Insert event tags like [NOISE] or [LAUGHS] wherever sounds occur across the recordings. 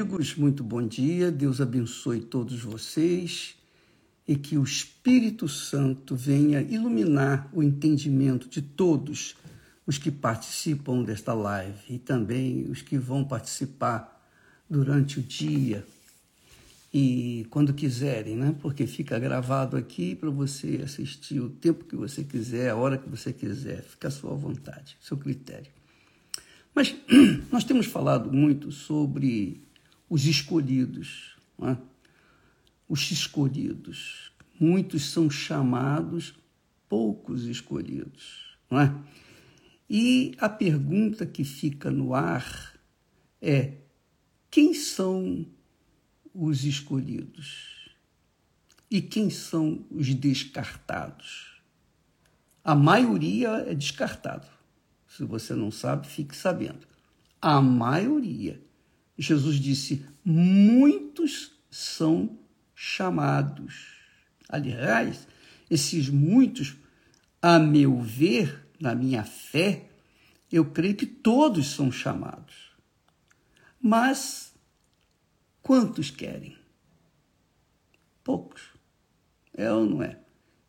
Amigos, muito bom dia. Deus abençoe todos vocês e que o Espírito Santo venha iluminar o entendimento de todos os que participam desta live e também os que vão participar durante o dia e quando quiserem, né? Porque fica gravado aqui para você assistir o tempo que você quiser, a hora que você quiser, fica à sua vontade, seu critério. Mas [CLEARS THROAT] nós temos falado muito sobre os escolhidos, é? os escolhidos. Muitos são chamados, poucos escolhidos. É? E a pergunta que fica no ar é: quem são os escolhidos? E quem são os descartados? A maioria é descartado. Se você não sabe, fique sabendo. A maioria. Jesus disse: muitos são chamados. Aliás, esses muitos, a meu ver, na minha fé, eu creio que todos são chamados. Mas quantos querem? Poucos. É ou não é?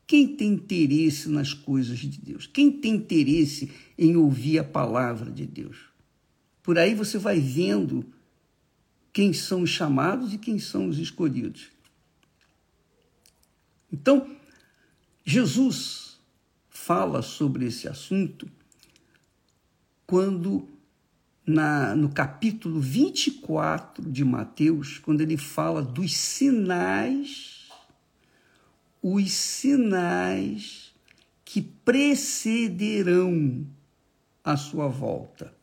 Quem tem interesse nas coisas de Deus? Quem tem interesse em ouvir a palavra de Deus? Por aí você vai vendo quem são os chamados e quem são os escolhidos. Então, Jesus fala sobre esse assunto quando, na, no capítulo 24 de Mateus, quando ele fala dos sinais, os sinais que precederão a sua volta.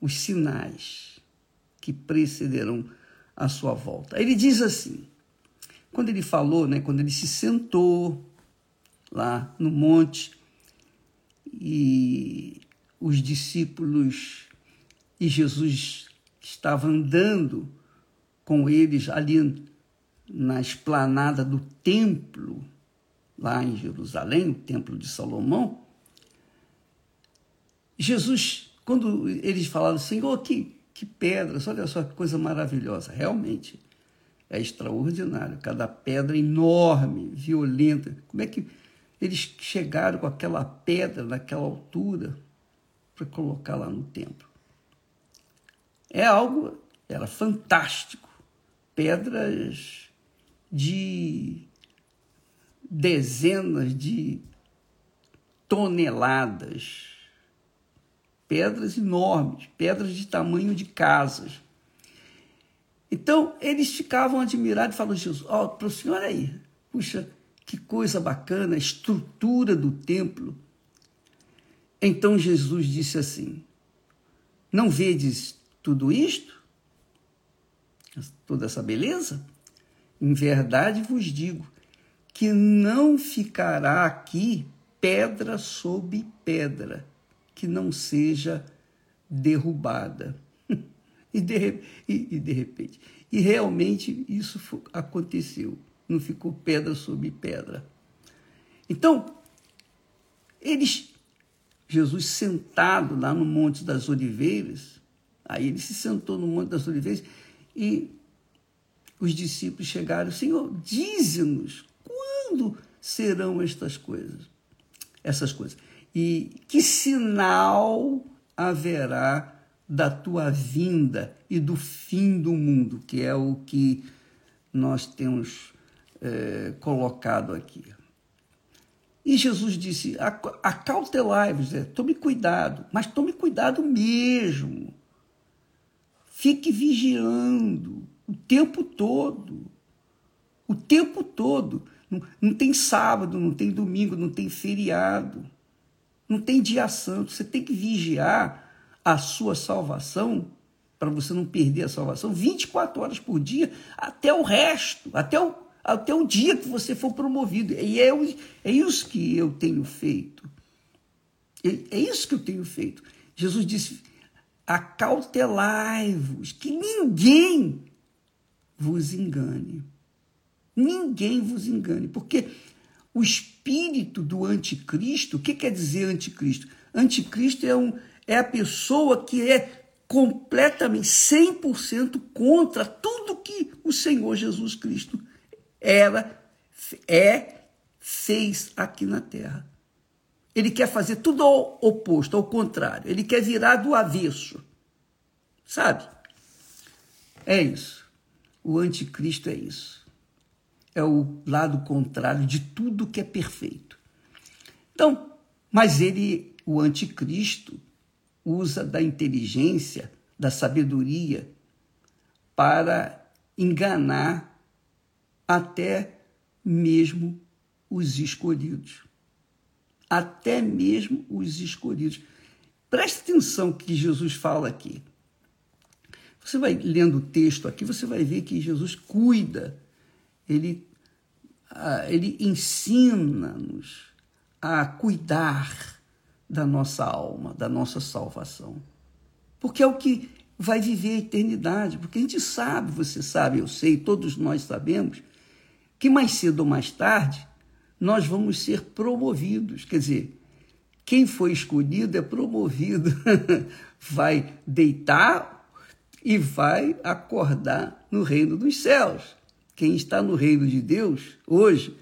Os sinais que precederão a sua volta. Ele diz assim: quando ele falou, né, quando ele se sentou lá no monte e os discípulos e Jesus estava andando com eles ali na esplanada do templo, lá em Jerusalém, o templo de Salomão. Jesus, quando eles falaram, Senhor, que, que pedras, olha só que coisa maravilhosa, realmente é extraordinário. Cada pedra enorme, violenta. Como é que eles chegaram com aquela pedra naquela altura para colocar lá no templo? É algo, era fantástico. Pedras de dezenas de toneladas. Pedras enormes, pedras de tamanho de casas então, eles ficavam admirados e falavam, Jesus, ó, oh, para o senhor aí, puxa, que coisa bacana, a estrutura do templo. Então Jesus disse assim: Não vedes tudo isto? Toda essa beleza? Em verdade vos digo que não ficará aqui pedra sobre pedra que não seja derrubada. [LAUGHS] E de, e, e de repente. E realmente isso aconteceu. Não ficou pedra sobre pedra. Então, eles, Jesus sentado lá no Monte das Oliveiras, aí ele se sentou no Monte das Oliveiras e os discípulos chegaram, Senhor, dize-nos quando serão estas coisas, essas coisas. E que sinal haverá da tua vinda e do fim do mundo, que é o que nós temos é, colocado aqui. E Jesus disse: acautelai-vos, é, tome cuidado, mas tome cuidado mesmo. Fique vigiando o tempo todo. O tempo todo. Não, não tem sábado, não tem domingo, não tem feriado, não tem dia santo. Você tem que vigiar a sua salvação, para você não perder a salvação, 24 horas por dia, até o resto, até o, até o dia que você for promovido. E é, é isso que eu tenho feito. É, é isso que eu tenho feito. Jesus disse: acautelai-vos, que ninguém vos engane. Ninguém vos engane, porque o espírito do anticristo, o que quer dizer anticristo? Anticristo é um, é a pessoa que é completamente, 100% contra tudo que o Senhor Jesus Cristo era, é, fez aqui na terra. Ele quer fazer tudo ao oposto, ao contrário. Ele quer virar do avesso. Sabe? É isso. O anticristo é isso. É o lado contrário de tudo que é perfeito. Então, mas ele, o anticristo, usa da inteligência, da sabedoria para enganar até mesmo os escolhidos. Até mesmo os escolhidos. Preste atenção que Jesus fala aqui. Você vai lendo o texto aqui, você vai ver que Jesus cuida, ele, ele ensina-nos a cuidar da nossa alma, da nossa salvação. Porque é o que vai viver a eternidade. Porque a gente sabe, você sabe, eu sei, todos nós sabemos, que mais cedo ou mais tarde nós vamos ser promovidos. Quer dizer, quem foi escolhido é promovido, [LAUGHS] vai deitar e vai acordar no reino dos céus. Quem está no reino de Deus hoje,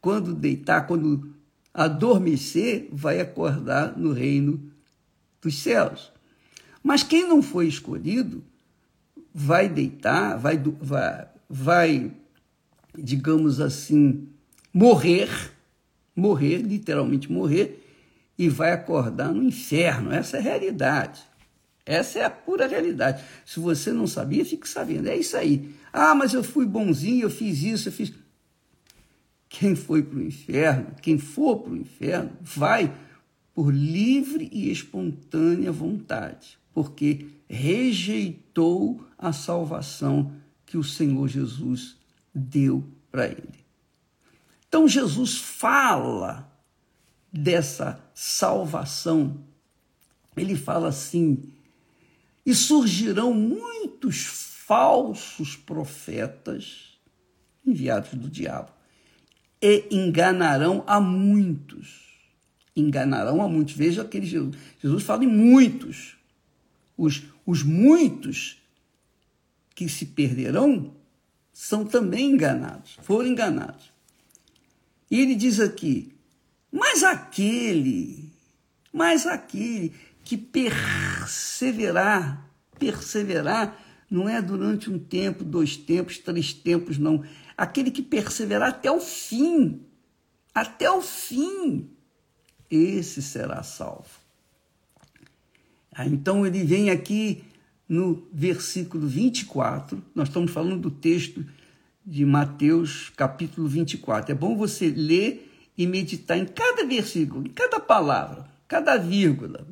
quando deitar, quando adormecer, vai acordar no reino dos céus. Mas quem não foi escolhido vai deitar, vai, vai, vai digamos assim, morrer, morrer, literalmente morrer, e vai acordar no inferno. Essa é a realidade. Essa é a pura realidade. Se você não sabia, fique sabendo. É isso aí. Ah, mas eu fui bonzinho, eu fiz isso, eu fiz. Quem foi para o inferno, quem for para o inferno, vai por livre e espontânea vontade, porque rejeitou a salvação que o Senhor Jesus deu para ele. Então Jesus fala dessa salvação. Ele fala assim: e surgirão muitos falsos profetas enviados do diabo e enganarão a muitos. Enganarão a muitos. Veja aquele Jesus. Jesus fala em muitos. Os, os muitos que se perderão são também enganados, foram enganados. E ele diz aqui: mas aquele, mas aquele que perseverar, perseverar não é durante um tempo, dois tempos, três tempos, não. Aquele que perseverar até o fim, até o fim, esse será salvo. Ah, então ele vem aqui no versículo 24, nós estamos falando do texto de Mateus, capítulo 24. É bom você ler e meditar em cada versículo, em cada palavra, cada vírgula.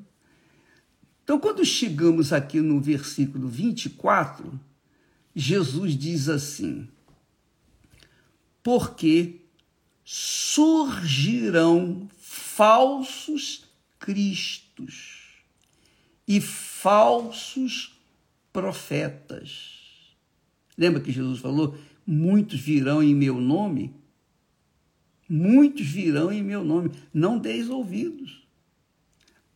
Então, quando chegamos aqui no versículo 24, Jesus diz assim: Porque surgirão falsos cristos e falsos profetas. Lembra que Jesus falou: Muitos virão em meu nome? Muitos virão em meu nome. Não deis ouvidos.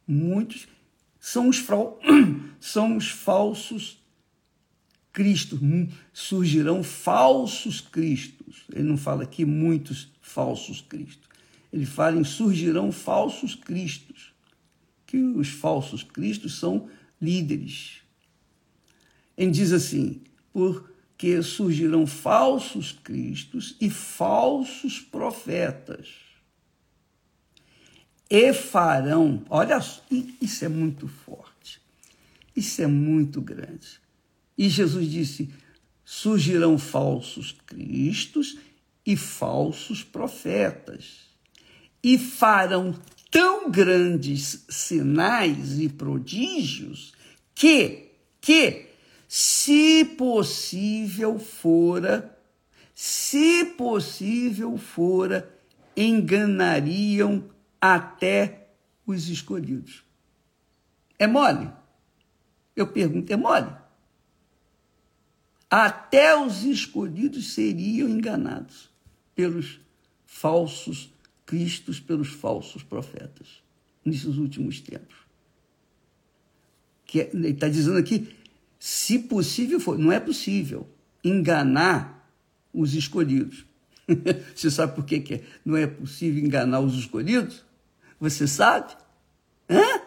Muitos são os, [CLEARS THROAT] são os falsos cristos. Hum, surgirão falsos cristos. Ele não fala aqui muitos falsos cristos. Ele fala em surgirão falsos cristos. Que os falsos cristos são líderes. Ele diz assim: porque surgirão falsos cristos e falsos profetas e farão. Olha, isso é muito forte. Isso é muito grande. E Jesus disse: surgirão falsos cristos e falsos profetas, e farão tão grandes sinais e prodígios que, que, se possível fora, se possível fora, enganariam até os escolhidos. É mole? Eu pergunto, é mole? Até os escolhidos seriam enganados pelos falsos cristos, pelos falsos profetas, nesses últimos tempos. que é, ele está dizendo aqui, se possível for, não é possível enganar os escolhidos. [LAUGHS] Você sabe por que, que não é possível enganar os escolhidos? Você sabe? Hã?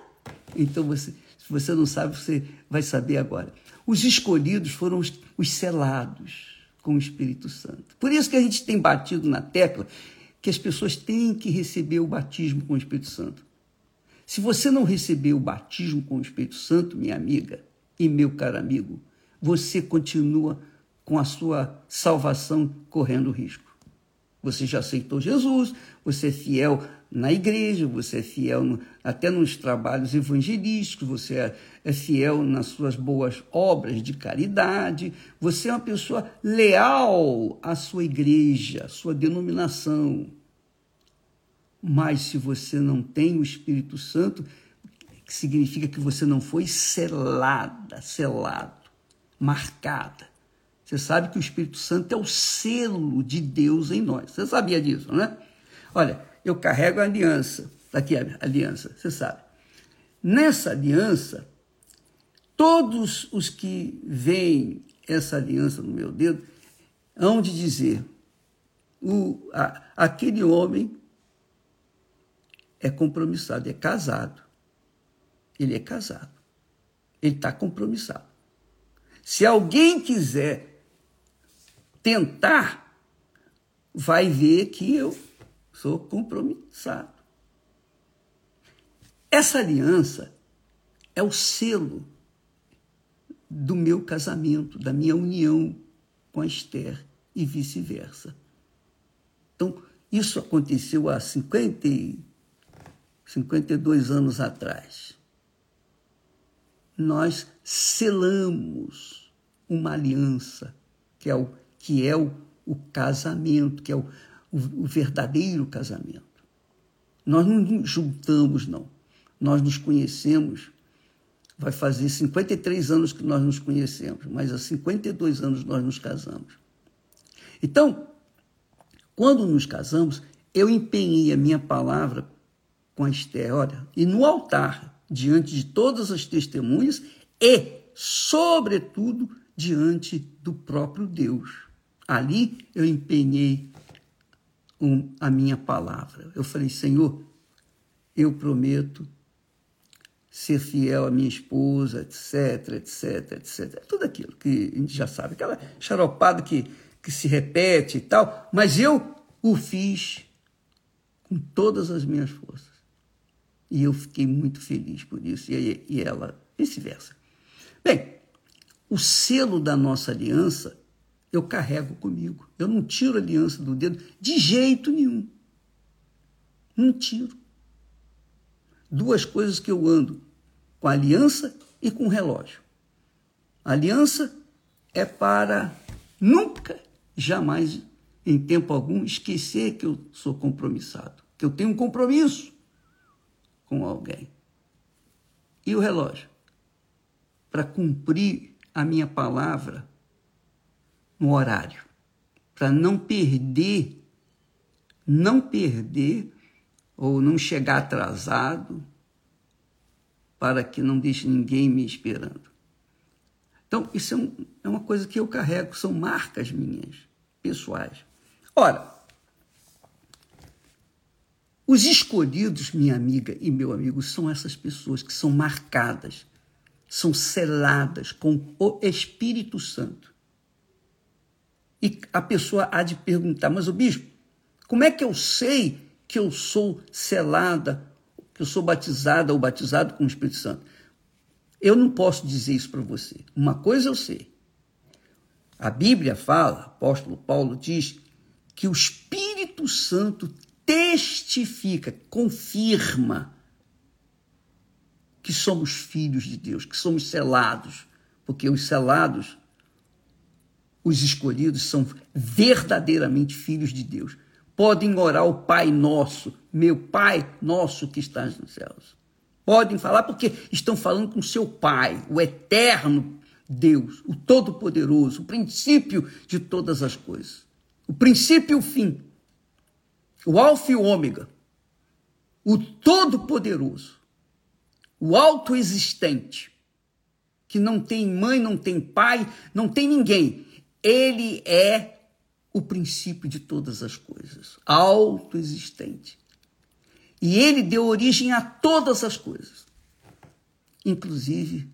Então, você, se você não sabe, você vai saber agora. Os escolhidos foram os, os selados com o Espírito Santo. Por isso que a gente tem batido na tecla que as pessoas têm que receber o batismo com o Espírito Santo. Se você não receber o batismo com o Espírito Santo, minha amiga e meu caro amigo, você continua com a sua salvação correndo risco. Você já aceitou Jesus, você é fiel na igreja, você é fiel no, até nos trabalhos evangelísticos, você é, é, fiel nas suas boas obras de caridade, você é uma pessoa leal à sua igreja, à sua denominação. Mas se você não tem o Espírito Santo, significa que você não foi selada, selado, marcada. Você sabe que o Espírito Santo é o selo de Deus em nós. Você sabia disso, né? Olha, eu carrego a aliança. Tá aqui a aliança, você sabe. Nessa aliança, todos os que veem essa aliança no meu dedo hão de dizer: o, a, aquele homem é compromissado, é casado. Ele é casado. Ele está compromissado. Se alguém quiser tentar, vai ver que eu sou compromissado. Essa aliança é o selo do meu casamento, da minha união com a Esther e vice-versa. Então, isso aconteceu há 50, 52 anos atrás. Nós selamos uma aliança, que é o, que é o, o casamento, que é o, o, o verdadeiro casamento. Nós não nos juntamos, não. Nós nos conhecemos. Vai fazer 53 anos que nós nos conhecemos, mas há 52 anos nós nos casamos. Então, quando nos casamos, eu empenhei a minha palavra com a Esther, olha, e no altar, diante de todas as testemunhas e, sobretudo, diante do próprio Deus. Ali eu empenhei um, a minha palavra. Eu falei, Senhor, eu prometo ser fiel à minha esposa, etc, etc, etc. Tudo aquilo que a gente já sabe, aquela charopada que, que se repete e tal, mas eu o fiz com todas as minhas forças. E eu fiquei muito feliz por isso, e, e ela, vice-versa. Bem, o selo da nossa aliança eu carrego comigo. Eu não tiro a aliança do dedo de jeito nenhum. Não tiro. Duas coisas que eu ando: com a aliança e com o relógio. A aliança é para nunca, jamais, em tempo algum, esquecer que eu sou compromissado, que eu tenho um compromisso com alguém. E o relógio? Para cumprir a minha palavra no horário, para não perder, não perder ou não chegar atrasado, para que não deixe ninguém me esperando. Então, isso é, um, é uma coisa que eu carrego, são marcas minhas, pessoais. Ora, os escolhidos, minha amiga e meu amigo, são essas pessoas que são marcadas, são seladas com o Espírito Santo. E a pessoa há de perguntar, mas o bispo, como é que eu sei que eu sou selada, que eu sou batizada ou batizado com o Espírito Santo? Eu não posso dizer isso para você. Uma coisa eu sei. A Bíblia fala, apóstolo Paulo diz, que o Espírito Santo testifica, confirma que somos filhos de Deus, que somos selados, porque os selados, os escolhidos, são verdadeiramente filhos de Deus. Podem orar o Pai Nosso, meu Pai Nosso que estás nos céus. Podem falar porque estão falando com seu Pai, o eterno Deus, o Todo-Poderoso, o princípio de todas as coisas. O princípio e o fim o Alfa e o Ômega, o Todo-Poderoso, o Autoexistente, que não tem mãe, não tem pai, não tem ninguém. Ele é o princípio de todas as coisas, autoexistente. E ele deu origem a todas as coisas, inclusive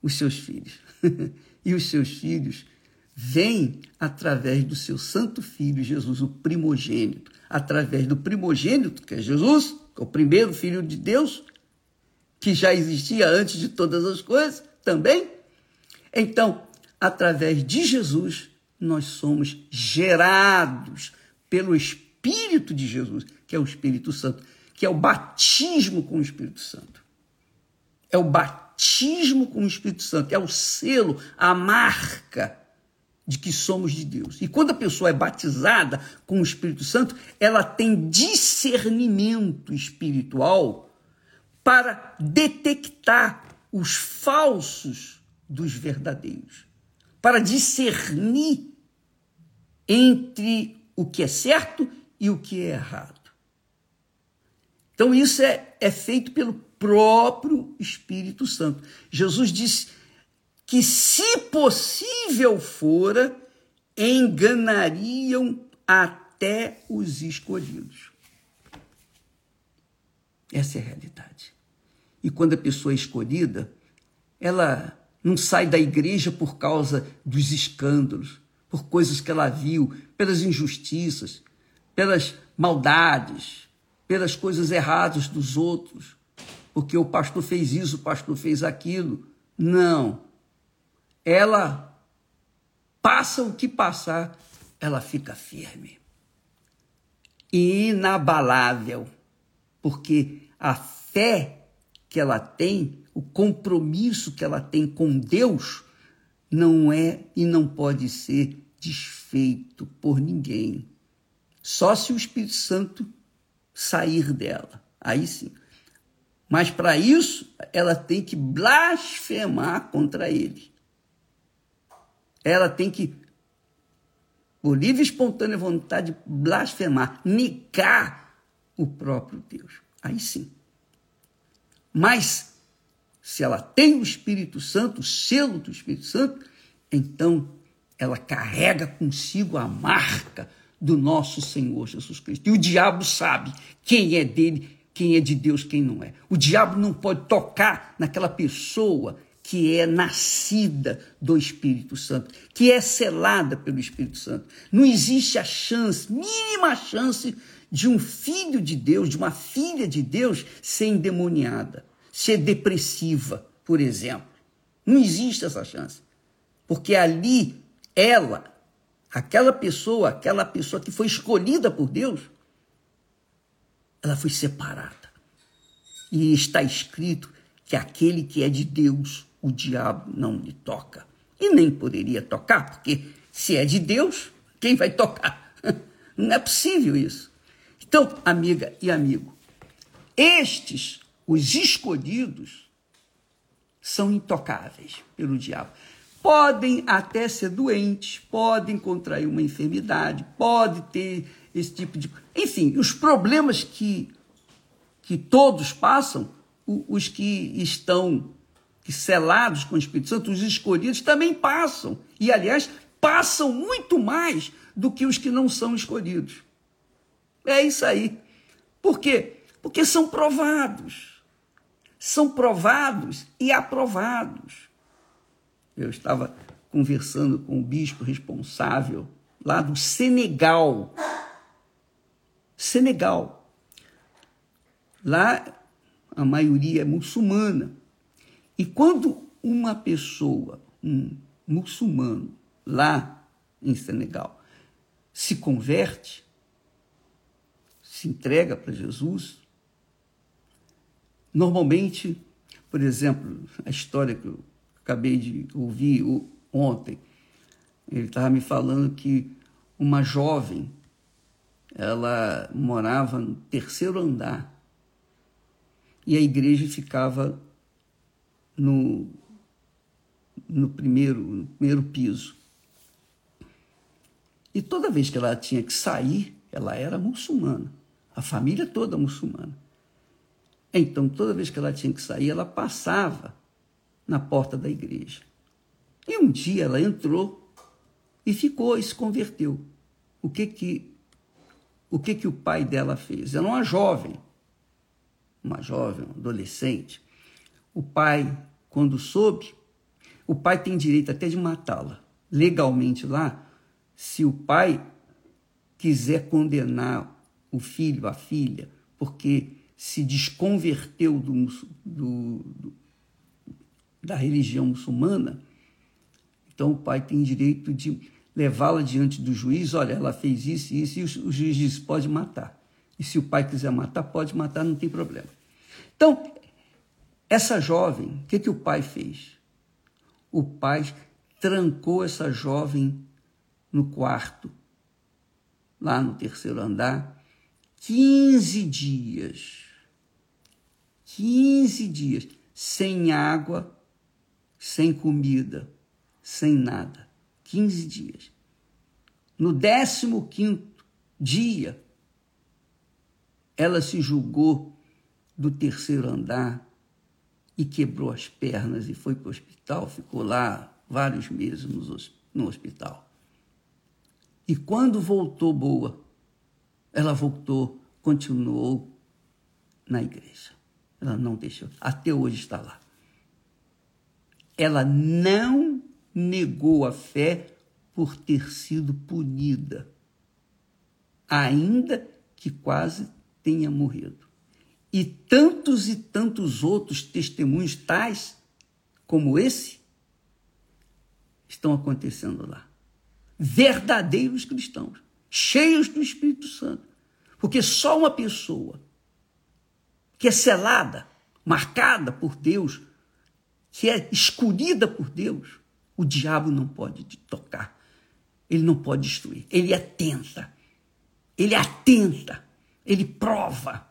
os seus filhos. [LAUGHS] e os seus filhos vêm através do seu santo filho Jesus, o primogênito, através do primogênito, que é Jesus, que é o primeiro filho de Deus, que já existia antes de todas as coisas também. Então, através de Jesus, nós somos gerados pelo Espírito de Jesus, que é o Espírito Santo, que é o batismo com o Espírito Santo. É o batismo com o Espírito Santo, é o selo, a marca de que somos de Deus. E quando a pessoa é batizada com o Espírito Santo, ela tem discernimento espiritual para detectar os falsos dos verdadeiros, para discernir entre o que é certo e o que é errado. Então, isso é, é feito pelo próprio Espírito Santo. Jesus disse que, se possível fora, enganariam até os escolhidos. Essa é a realidade. E quando a pessoa é escolhida, ela não sai da igreja por causa dos escândalos, por coisas que ela viu, pelas injustiças, pelas maldades, pelas coisas erradas dos outros, porque o pastor fez isso, o pastor fez aquilo. Não. Ela passa o que passar, ela fica firme. Inabalável, porque a fé que ela tem, o compromisso que ela tem com Deus, não é e não pode ser desfeito por ninguém. Só se o Espírito Santo sair dela. Aí sim. Mas para isso, ela tem que blasfemar contra ele. Ela tem que, por livre e espontânea vontade, blasfemar, negar o próprio Deus. Aí sim. Mas, se ela tem o Espírito Santo, o selo do Espírito Santo, então ela carrega consigo a marca do nosso Senhor Jesus Cristo. E o diabo sabe quem é dele, quem é de Deus, quem não é. O diabo não pode tocar naquela pessoa que é nascida do Espírito Santo, que é selada pelo Espírito Santo. Não existe a chance, mínima chance, de um filho de Deus, de uma filha de Deus ser endemoniada, ser depressiva, por exemplo. Não existe essa chance. Porque ali ela aquela pessoa, aquela pessoa que foi escolhida por Deus, ela foi separada. E está escrito que aquele que é de Deus, o diabo não lhe toca. E nem poderia tocar, porque se é de Deus, quem vai tocar? [LAUGHS] Não é possível isso. Então, amiga e amigo, estes, os escolhidos, são intocáveis pelo diabo podem até ser doentes, podem contrair uma enfermidade, pode ter esse tipo de. Enfim, os problemas que, que todos passam, os que estão selados com o Espírito Santo, os escolhidos, também passam. E, aliás, passam muito mais do que os que não são escolhidos. É isso aí. Por quê? Porque são provados. São provados e aprovados. Eu estava conversando com o bispo responsável lá do Senegal. Senegal. Lá a maioria é muçulmana. E quando uma pessoa, um muçulmano, lá em Senegal, se converte, se entrega para Jesus, normalmente, por exemplo, a história que eu acabei de ouvir ontem. Ele estava me falando que uma jovem, ela morava no terceiro andar e a igreja ficava no, no, primeiro, no primeiro piso. E toda vez que ela tinha que sair, ela era muçulmana, a família toda muçulmana. Então, toda vez que ela tinha que sair, ela passava na porta da igreja. E um dia ela entrou e ficou e se converteu. O que que o que que o pai dela fez? Era uma jovem, uma jovem, um adolescente. O pai, quando soube, o pai tem direito até de matá-la. Legalmente lá, se o pai quiser condenar o filho, a filha, porque se desconverteu do, do, do, da religião muçulmana, então o pai tem direito de levá-la diante do juiz, olha, ela fez isso e isso, e o, o juiz diz, pode matar. E se o pai quiser matar, pode matar, não tem problema. Então, essa jovem, o que, que o pai fez? O pai trancou essa jovem no quarto, lá no terceiro andar, 15 dias. 15 dias sem água, sem comida, sem nada. 15 dias. No 15 dia, ela se julgou do terceiro andar e quebrou as pernas e foi para o hospital, ficou lá vários meses no hospital. E quando voltou boa, ela voltou, continuou na igreja. Ela não deixou, até hoje está lá. Ela não negou a fé por ter sido punida, ainda que quase tenha morrido. E tantos e tantos outros testemunhos tais como esse estão acontecendo lá. Verdadeiros cristãos, cheios do Espírito Santo. Porque só uma pessoa que é selada, marcada por Deus, que é escolhida por Deus, o diabo não pode tocar. Ele não pode destruir. Ele atenta. Ele atenta. Ele prova.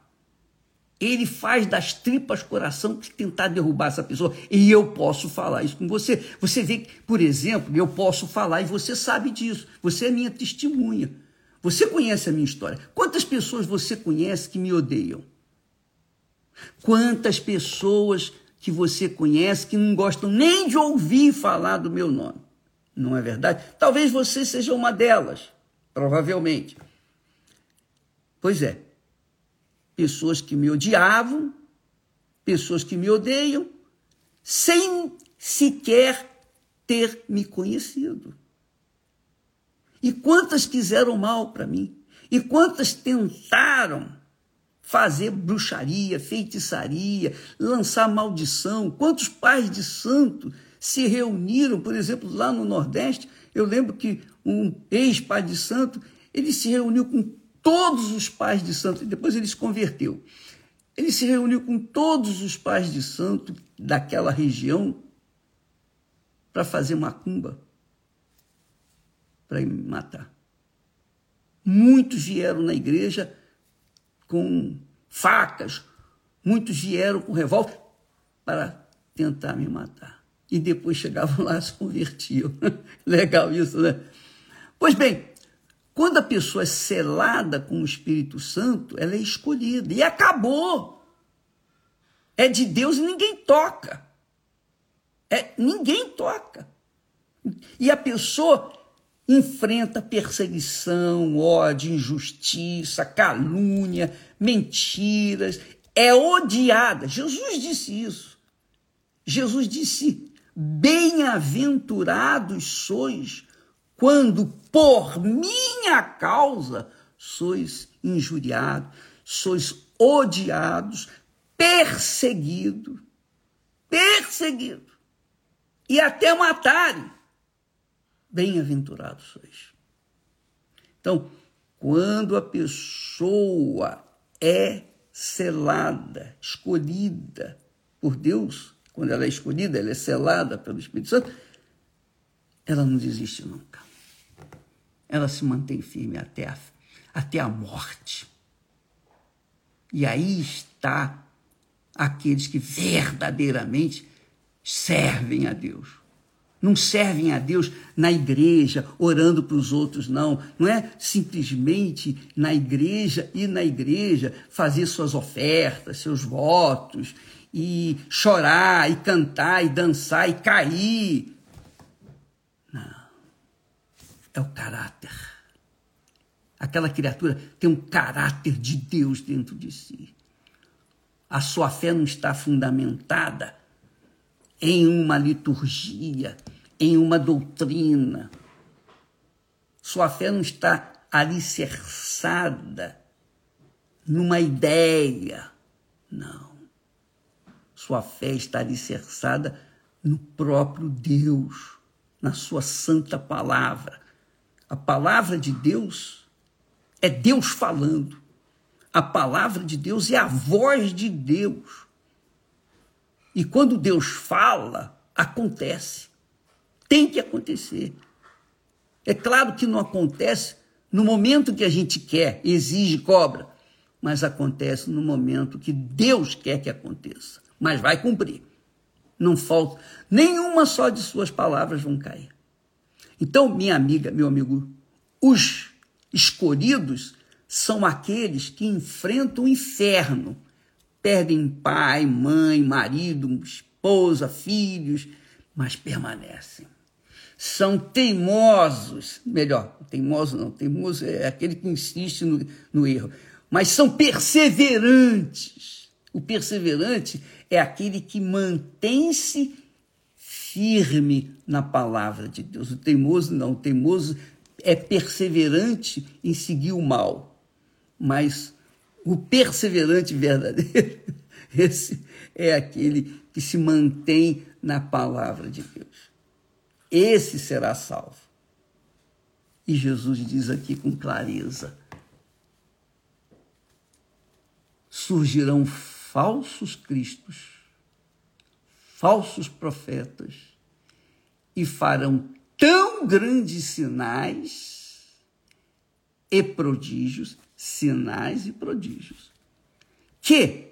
Ele faz das tripas coração que tentar derrubar essa pessoa. E eu posso falar isso com você. Você vê que, por exemplo, eu posso falar e você sabe disso. Você é minha testemunha. Você conhece a minha história. Quantas pessoas você conhece que me odeiam? Quantas pessoas que você conhece que não gostam nem de ouvir falar do meu nome? Não é verdade? Talvez você seja uma delas, provavelmente. Pois é. Pessoas que me odiavam, pessoas que me odeiam, sem sequer ter me conhecido. E quantas quiseram mal para mim? E quantas tentaram fazer bruxaria, feitiçaria, lançar maldição? Quantos pais de santo se reuniram, por exemplo, lá no Nordeste? Eu lembro que um ex-pai de santo, ele se reuniu com todos os pais de santo, e depois ele se converteu. Ele se reuniu com todos os pais de santo daquela região para fazer macumba para me matar. Muitos vieram na igreja com facas, muitos vieram com revólver para tentar me matar. E depois chegavam lá e [LAUGHS] se convertiam. Legal isso, né? Pois bem, quando a pessoa é selada com o Espírito Santo, ela é escolhida. E acabou. É de Deus e ninguém toca. É, ninguém toca. E a pessoa enfrenta perseguição, ódio, injustiça, calúnia, mentiras, é odiada. Jesus disse isso. Jesus disse: Bem-aventurados sois quando por minha causa sois injuriados, sois odiados, perseguidos, perseguidos, e até matarem bem-aventurados sois. Então, quando a pessoa é selada, escolhida por Deus, quando ela é escolhida, ela é selada pelo Espírito Santo, ela não desiste nunca. Ela se mantém firme até a, até a morte. E aí está aqueles que verdadeiramente servem a Deus. Não servem a Deus na igreja, orando para os outros, não. Não é simplesmente na igreja e na igreja fazer suas ofertas, seus votos e chorar, e cantar, e dançar, e cair. Não. É o caráter. Aquela criatura tem um caráter de Deus dentro de si. A sua fé não está fundamentada em uma liturgia, em uma doutrina. Sua fé não está alicerçada numa ideia. Não. Sua fé está alicerçada no próprio Deus, na sua santa palavra. A palavra de Deus é Deus falando. A palavra de Deus é a voz de Deus. E quando Deus fala, acontece. Tem que acontecer. É claro que não acontece no momento que a gente quer, exige, cobra, mas acontece no momento que Deus quer que aconteça. Mas vai cumprir. Não falta, nenhuma só de suas palavras vão cair. Então, minha amiga, meu amigo, os escolhidos são aqueles que enfrentam o inferno, perdem pai, mãe, marido, esposa, filhos, mas permanecem são teimosos, melhor, teimoso não, teimoso é aquele que insiste no, no erro, mas são perseverantes. O perseverante é aquele que mantém-se firme na palavra de Deus. O teimoso não, o teimoso é perseverante em seguir o mal, mas o perseverante verdadeiro, [LAUGHS] esse é aquele que se mantém na palavra de Deus esse será salvo. E Jesus diz aqui com clareza: surgirão falsos cristos, falsos profetas, e farão tão grandes sinais e prodígios, sinais e prodígios, que,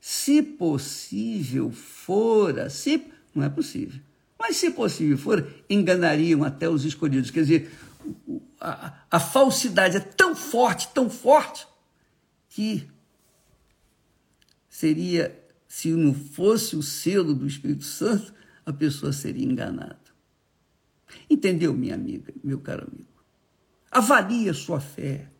se possível fora, se não é possível, mas, se possível for, enganariam até os escolhidos. Quer dizer, a, a falsidade é tão forte, tão forte, que seria, se não fosse o selo do Espírito Santo, a pessoa seria enganada. Entendeu, minha amiga, meu caro amigo? Avalie a sua fé.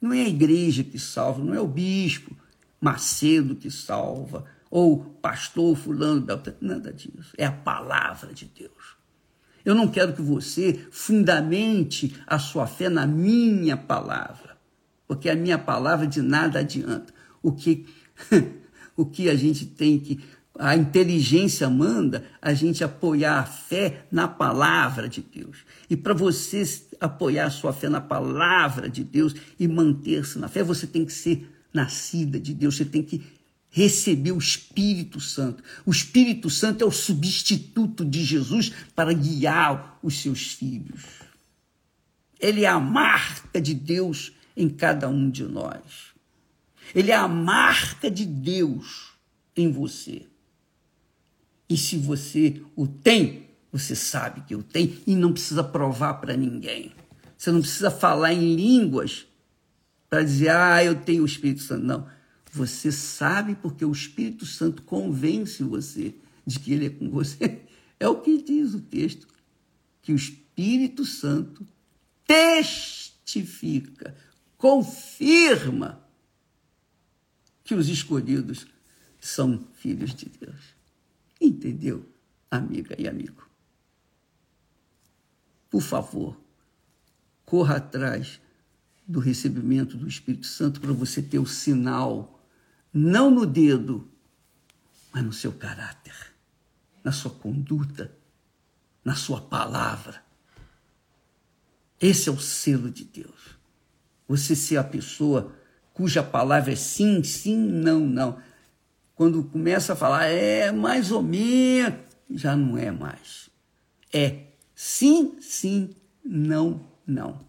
Não é a igreja que salva, não é o bispo Macedo que salva, ou pastor fulano, nada disso. É a palavra de Deus. Eu não quero que você fundamente a sua fé na minha palavra, porque a minha palavra de nada adianta. O que, [LAUGHS] o que a gente tem que a inteligência manda a gente apoiar a fé na palavra de Deus. E para você apoiar a sua fé na palavra de Deus e manter-se na fé, você tem que ser nascida de Deus, você tem que recebeu o Espírito Santo. O Espírito Santo é o substituto de Jesus para guiar os seus filhos. Ele é a marca de Deus em cada um de nós. Ele é a marca de Deus em você. E se você o tem, você sabe que o tem e não precisa provar para ninguém. Você não precisa falar em línguas para dizer, ah, eu tenho o Espírito Santo. Não você sabe porque o Espírito Santo convence você de que ele é com você. [LAUGHS] É o que diz o texto, que o Espírito Santo testifica, confirma que os escolhidos são filhos de Deus. Entendeu, amiga e amigo? Por favor, corra atrás do recebimento do Espírito Santo para você ter o sinal não no dedo, mas no seu caráter, na sua conduta, na sua palavra. Esse é o selo de Deus. Você ser a pessoa cuja palavra é sim, sim, não, não. Quando começa a falar é mais ou menos, já não é mais. É sim, sim, não, não.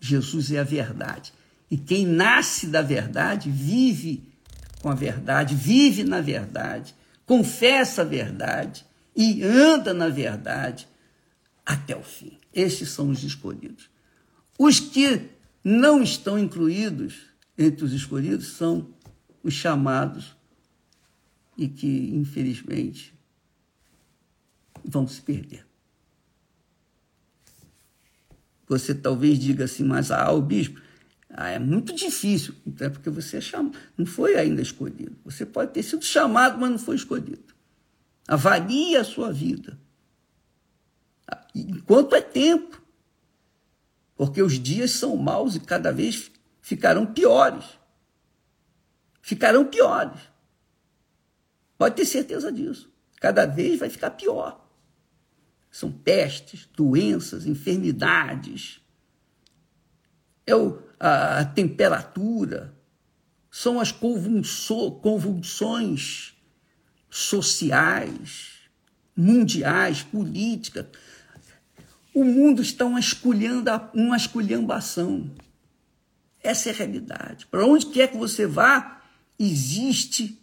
Jesus é a verdade. E quem nasce da verdade vive com a verdade, vive na verdade, confessa a verdade e anda na verdade até o fim. Estes são os escolhidos. Os que não estão incluídos entre os escolhidos são os chamados e que, infelizmente, vão se perder. Você talvez diga assim, mas ah, o bispo, ah, é muito difícil, é porque você é cham... não foi ainda escolhido. Você pode ter sido chamado, mas não foi escolhido. Avalie a sua vida. Enquanto é tempo. Porque os dias são maus e cada vez ficarão piores. Ficarão piores. Pode ter certeza disso. Cada vez vai ficar pior. São pestes, doenças, enfermidades. É o, a, a temperatura. São as convulsões sociais, mundiais, políticas. O mundo está uma, uma esculhambação. Essa é a realidade. Para onde quer que você vá, existe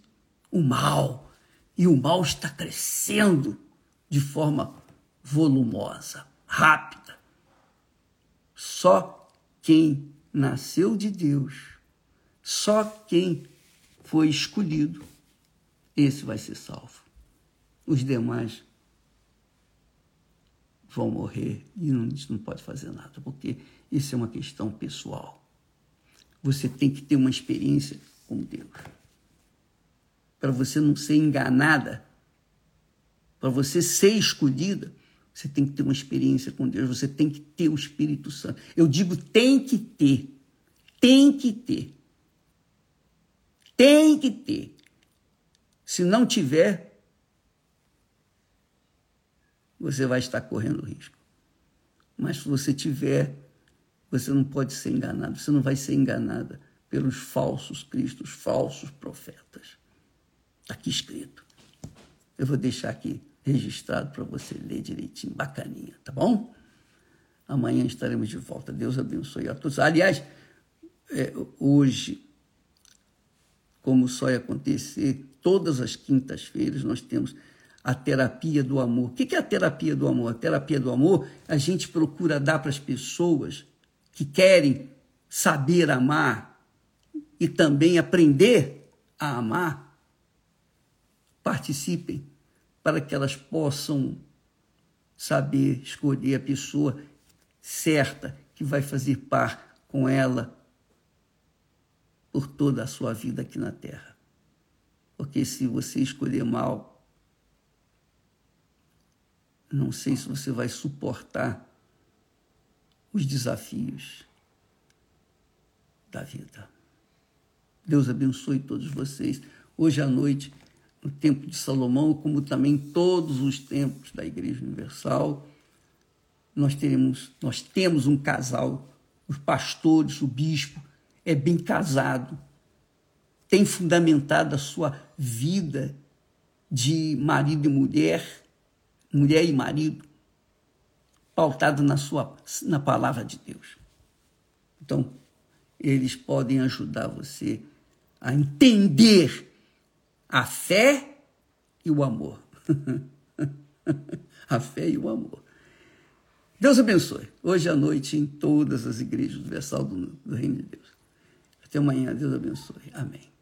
o mal e o mal está crescendo de forma volumosa, rápida. Só quem nasceu de Deus, só quem foi escolhido, esse vai ser salvo. Os demais vão morrer e gente não pode fazer nada, porque isso é uma questão pessoal. Você tem que ter uma experiência com Deus para você não ser enganada, para você ser escolhida, você tem que ter uma experiência com Deus, você tem que ter o Espírito Santo. Eu digo tem que ter, tem que ter. Tem que ter. Se não tiver, você vai estar correndo risco. Mas se você tiver, você não pode ser enganado, você não vai ser enganada pelos falsos cristos, falsos profetas. Está aqui escrito. Eu vou deixar aqui registrado para você ler direitinho, bacaninha, tá bom? Amanhã estaremos de volta. Deus abençoe a todos. Aliás, é, hoje, como só ia acontecer, todas as quintas-feiras nós temos a terapia do amor. O que é a terapia do amor? A terapia do amor, a gente procura dar para as pessoas que querem saber amar e também aprender a amar participem para que elas possam saber escolher a pessoa certa que vai fazer par com ela por toda a sua vida aqui na Terra. Porque se você escolher mal, não sei se você vai suportar os desafios da vida. Deus abençoe todos vocês. Hoje à noite no tempo de Salomão, como também todos os tempos da Igreja Universal, nós teremos, nós temos um casal, os pastores, o bispo, é bem casado, tem fundamentado a sua vida de marido e mulher, mulher e marido, pautado na sua na palavra de Deus. Então, eles podem ajudar você a entender a fé e o amor. [LAUGHS] a fé e o amor. Deus abençoe. Hoje à noite em todas as igrejas universal do, do Reino de Deus. Até amanhã. Deus abençoe. Amém.